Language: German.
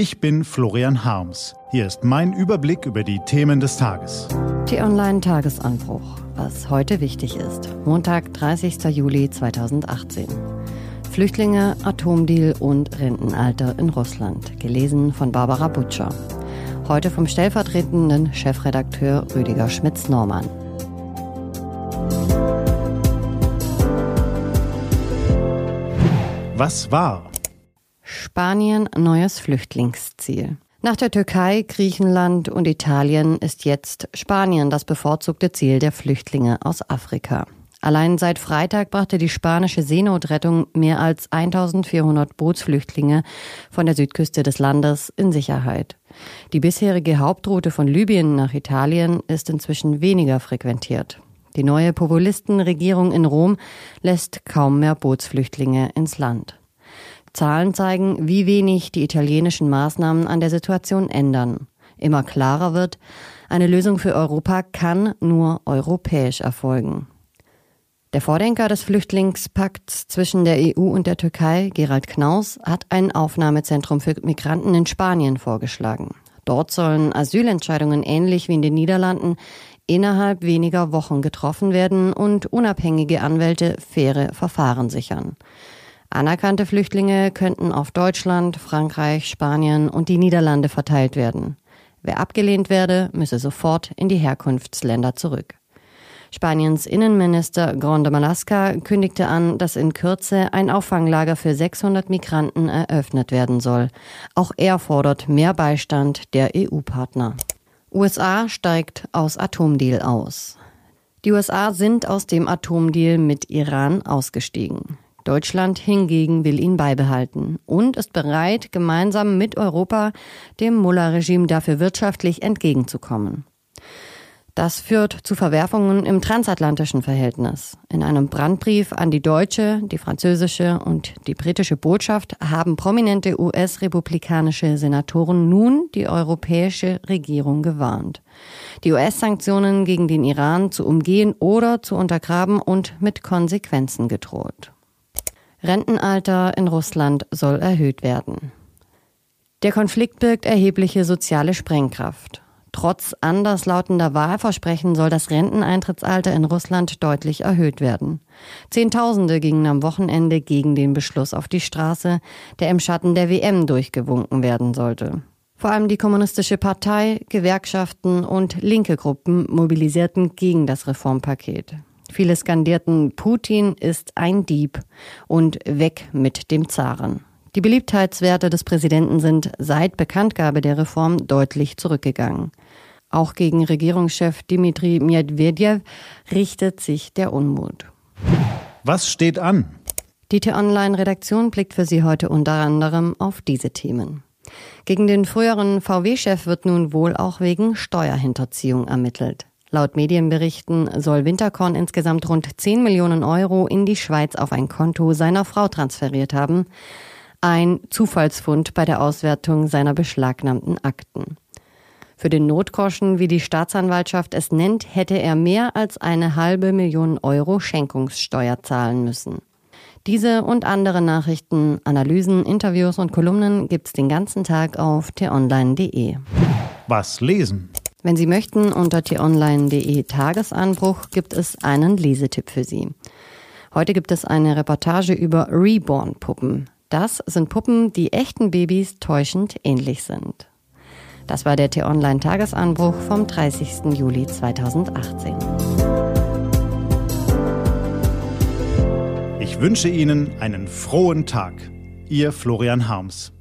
Ich bin Florian Harms. Hier ist mein Überblick über die Themen des Tages. T-Online-Tagesanbruch. Was heute wichtig ist. Montag, 30. Juli 2018. Flüchtlinge, Atomdeal und Rentenalter in Russland. Gelesen von Barbara Butcher. Heute vom stellvertretenden Chefredakteur Rüdiger Schmitz-Normann. Was war? Spanien neues Flüchtlingsziel. Nach der Türkei, Griechenland und Italien ist jetzt Spanien das bevorzugte Ziel der Flüchtlinge aus Afrika. Allein seit Freitag brachte die spanische Seenotrettung mehr als 1400 Bootsflüchtlinge von der Südküste des Landes in Sicherheit. Die bisherige Hauptroute von Libyen nach Italien ist inzwischen weniger frequentiert. Die neue Populistenregierung in Rom lässt kaum mehr Bootsflüchtlinge ins Land. Zahlen zeigen, wie wenig die italienischen Maßnahmen an der Situation ändern. Immer klarer wird, eine Lösung für Europa kann nur europäisch erfolgen. Der Vordenker des Flüchtlingspakts zwischen der EU und der Türkei, Gerald Knaus, hat ein Aufnahmezentrum für Migranten in Spanien vorgeschlagen. Dort sollen Asylentscheidungen ähnlich wie in den Niederlanden innerhalb weniger Wochen getroffen werden und unabhängige Anwälte faire Verfahren sichern. Anerkannte Flüchtlinge könnten auf Deutschland, Frankreich, Spanien und die Niederlande verteilt werden. Wer abgelehnt werde, müsse sofort in die Herkunftsländer zurück. Spaniens Innenminister Grande Malasca kündigte an, dass in Kürze ein Auffanglager für 600 Migranten eröffnet werden soll. Auch er fordert mehr Beistand der EU-Partner. USA steigt aus Atomdeal aus. Die USA sind aus dem Atomdeal mit Iran ausgestiegen. Deutschland hingegen will ihn beibehalten und ist bereit, gemeinsam mit Europa dem Mullah-Regime dafür wirtschaftlich entgegenzukommen. Das führt zu Verwerfungen im transatlantischen Verhältnis. In einem Brandbrief an die deutsche, die französische und die britische Botschaft haben prominente US-republikanische Senatoren nun die europäische Regierung gewarnt, die US-Sanktionen gegen den Iran zu umgehen oder zu untergraben und mit Konsequenzen gedroht. Rentenalter in Russland soll erhöht werden. Der Konflikt birgt erhebliche soziale Sprengkraft. Trotz anderslautender Wahlversprechen soll das Renteneintrittsalter in Russland deutlich erhöht werden. Zehntausende gingen am Wochenende gegen den Beschluss auf die Straße, der im Schatten der WM durchgewunken werden sollte. Vor allem die Kommunistische Partei, Gewerkschaften und linke Gruppen mobilisierten gegen das Reformpaket. Viele skandierten, Putin ist ein Dieb und weg mit dem Zaren. Die Beliebtheitswerte des Präsidenten sind seit Bekanntgabe der Reform deutlich zurückgegangen. Auch gegen Regierungschef Dmitri Medvedev richtet sich der Unmut. Was steht an? Die T-Online-Redaktion blickt für Sie heute unter anderem auf diese Themen. Gegen den früheren VW-Chef wird nun wohl auch wegen Steuerhinterziehung ermittelt. Laut Medienberichten soll Winterkorn insgesamt rund 10 Millionen Euro in die Schweiz auf ein Konto seiner Frau transferiert haben. Ein Zufallsfund bei der Auswertung seiner beschlagnahmten Akten. Für den Notgroschen, wie die Staatsanwaltschaft es nennt, hätte er mehr als eine halbe Million Euro Schenkungssteuer zahlen müssen. Diese und andere Nachrichten, Analysen, Interviews und Kolumnen gibt's den ganzen Tag auf t-online.de. Was lesen? Wenn Sie möchten, unter t-online.de Tagesanbruch gibt es einen Lesetipp für Sie. Heute gibt es eine Reportage über Reborn-Puppen. Das sind Puppen, die echten Babys täuschend ähnlich sind. Das war der T-Online Tagesanbruch vom 30. Juli 2018. Ich wünsche Ihnen einen frohen Tag. Ihr Florian Harms.